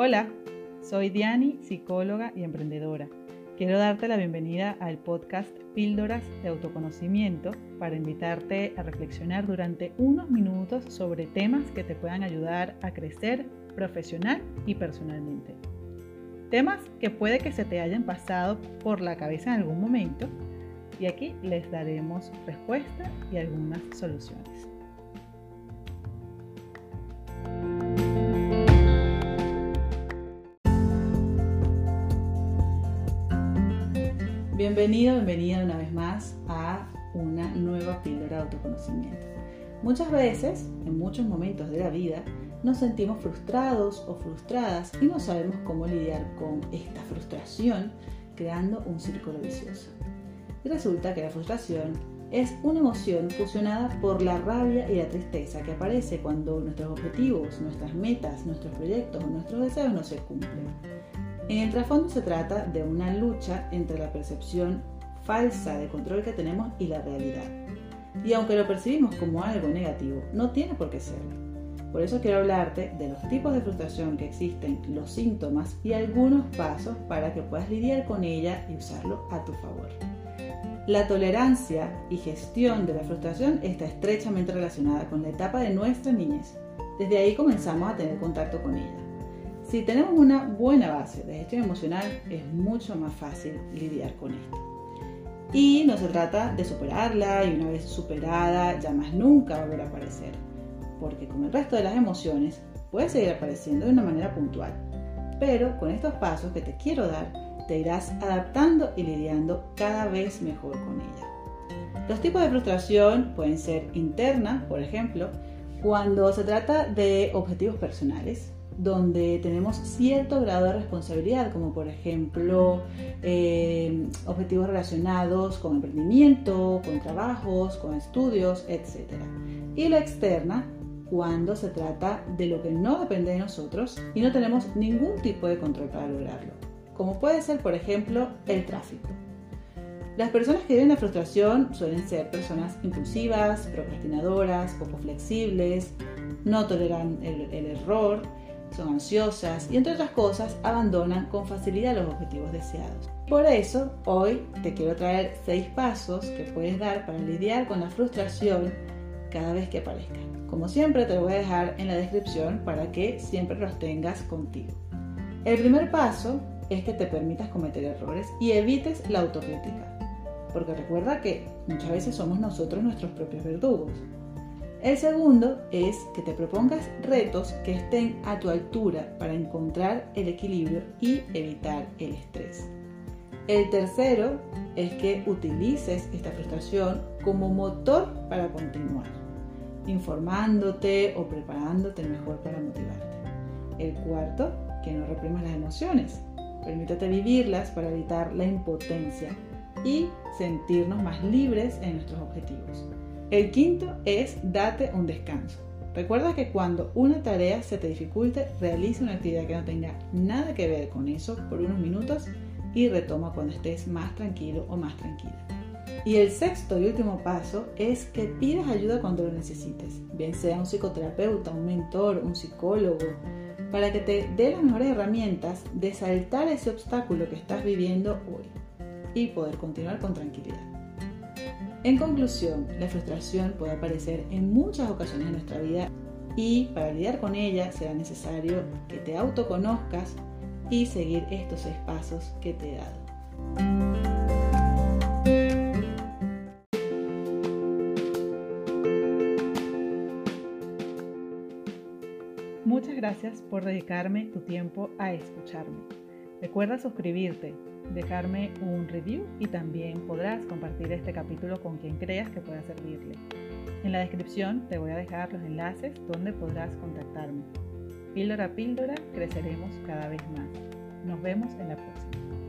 Hola, soy Diani, psicóloga y emprendedora. Quiero darte la bienvenida al podcast Píldoras de Autoconocimiento para invitarte a reflexionar durante unos minutos sobre temas que te puedan ayudar a crecer profesional y personalmente. Temas que puede que se te hayan pasado por la cabeza en algún momento y aquí les daremos respuesta y algunas soluciones. Bienvenido, bienvenida una vez más a una nueva píldora de autoconocimiento. Muchas veces, en muchos momentos de la vida, nos sentimos frustrados o frustradas y no sabemos cómo lidiar con esta frustración, creando un círculo vicioso. Y resulta que la frustración es una emoción fusionada por la rabia y la tristeza que aparece cuando nuestros objetivos, nuestras metas, nuestros proyectos o nuestros deseos no se cumplen. En el trasfondo se trata de una lucha entre la percepción falsa de control que tenemos y la realidad. Y aunque lo percibimos como algo negativo, no tiene por qué serlo. Por eso quiero hablarte de los tipos de frustración que existen, los síntomas y algunos pasos para que puedas lidiar con ella y usarlo a tu favor. La tolerancia y gestión de la frustración está estrechamente relacionada con la etapa de nuestra niñez. Desde ahí comenzamos a tener contacto con ella. Si tenemos una buena base de gestión emocional, es mucho más fácil lidiar con esto. Y no se trata de superarla y una vez superada ya más nunca volver a aparecer, porque como el resto de las emociones puede seguir apareciendo de una manera puntual. Pero con estos pasos que te quiero dar, te irás adaptando y lidiando cada vez mejor con ella. Los tipos de frustración pueden ser interna, por ejemplo, cuando se trata de objetivos personales, donde tenemos cierto grado de responsabilidad, como por ejemplo eh, objetivos relacionados con emprendimiento, con trabajos, con estudios, etc. Y la externa, cuando se trata de lo que no depende de nosotros y no tenemos ningún tipo de control para lograrlo, como puede ser por ejemplo el tráfico. Las personas que viven la frustración suelen ser personas impulsivas, procrastinadoras, poco flexibles, no toleran el error, son ansiosas y entre otras cosas abandonan con facilidad los objetivos deseados. Por eso, hoy te quiero traer seis pasos que puedes dar para lidiar con la frustración cada vez que aparezca. Como siempre, te lo voy a dejar en la descripción para que siempre los tengas contigo. El primer paso es que te permitas cometer errores y evites la autocrítica. Porque recuerda que muchas veces somos nosotros nuestros propios verdugos. El segundo es que te propongas retos que estén a tu altura para encontrar el equilibrio y evitar el estrés. El tercero es que utilices esta frustración como motor para continuar, informándote o preparándote mejor para motivarte. El cuarto, que no reprimas las emociones. Permítate vivirlas para evitar la impotencia y sentirnos más libres en nuestros objetivos. El quinto es date un descanso. Recuerda que cuando una tarea se te dificulte, realiza una actividad que no tenga nada que ver con eso por unos minutos y retoma cuando estés más tranquilo o más tranquila. Y el sexto y último paso es que pidas ayuda cuando lo necesites, bien sea un psicoterapeuta, un mentor, un psicólogo, para que te dé las mejores herramientas de saltar ese obstáculo que estás viviendo hoy y poder continuar con tranquilidad. En conclusión, la frustración puede aparecer en muchas ocasiones en nuestra vida y para lidiar con ella será necesario que te autoconozcas y seguir estos seis pasos que te he dado. Muchas gracias por dedicarme tu tiempo a escucharme. Recuerda suscribirte, dejarme un review y también podrás compartir este capítulo con quien creas que pueda servirle. En la descripción te voy a dejar los enlaces donde podrás contactarme. Píldora a píldora creceremos cada vez más. Nos vemos en la próxima.